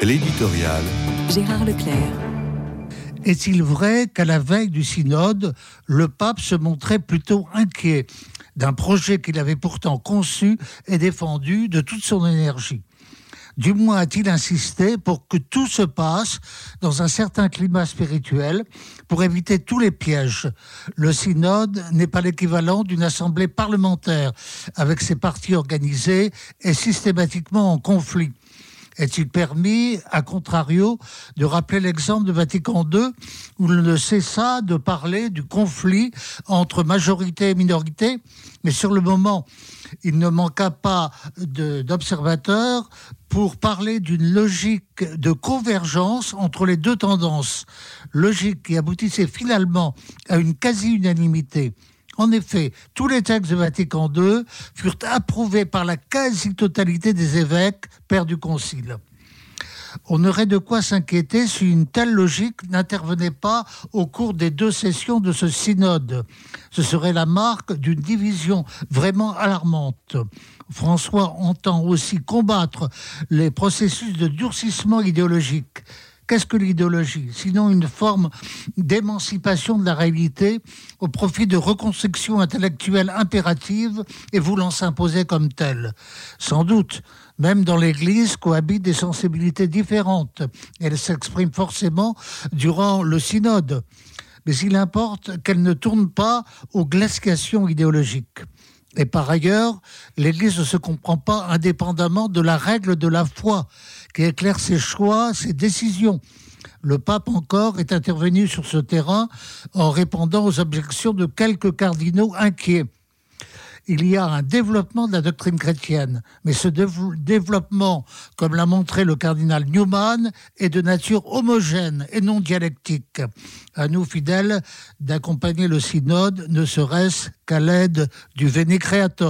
L'éditorial. Gérard Leclerc. Est-il vrai qu'à la veille du synode, le pape se montrait plutôt inquiet d'un projet qu'il avait pourtant conçu et défendu de toute son énergie? Du moins a-t-il insisté pour que tout se passe dans un certain climat spirituel pour éviter tous les pièges. Le synode n'est pas l'équivalent d'une assemblée parlementaire avec ses partis organisés et systématiquement en conflit. Est-il permis, à contrario, de rappeler l'exemple de Vatican II, où il ne cessa de parler du conflit entre majorité et minorité, mais sur le moment, il ne manqua pas d'observateurs pour parler d'une logique de convergence entre les deux tendances, logique qui aboutissait finalement à une quasi-unanimité. En effet, tous les textes de Vatican II furent approuvés par la quasi-totalité des évêques, pères du Concile. On aurait de quoi s'inquiéter si une telle logique n'intervenait pas au cours des deux sessions de ce synode. Ce serait la marque d'une division vraiment alarmante. François entend aussi combattre les processus de durcissement idéologique Qu'est-ce que l'idéologie? Sinon une forme d'émancipation de la réalité au profit de reconstruction intellectuelle impérative et voulant s'imposer comme telle. Sans doute, même dans l'Église cohabitent des sensibilités différentes. Elles s'expriment forcément durant le synode. Mais il importe qu'elles ne tournent pas aux glaciations idéologiques. Et par ailleurs, l'Église ne se comprend pas indépendamment de la règle de la foi qui éclaire ses choix, ses décisions. Le pape encore est intervenu sur ce terrain en répondant aux objections de quelques cardinaux inquiets. Il y a un développement de la doctrine chrétienne, mais ce développement, comme l'a montré le cardinal Newman, est de nature homogène et non dialectique. À nous, fidèles, d'accompagner le synode, ne serait-ce qu'à l'aide du Veni Creator.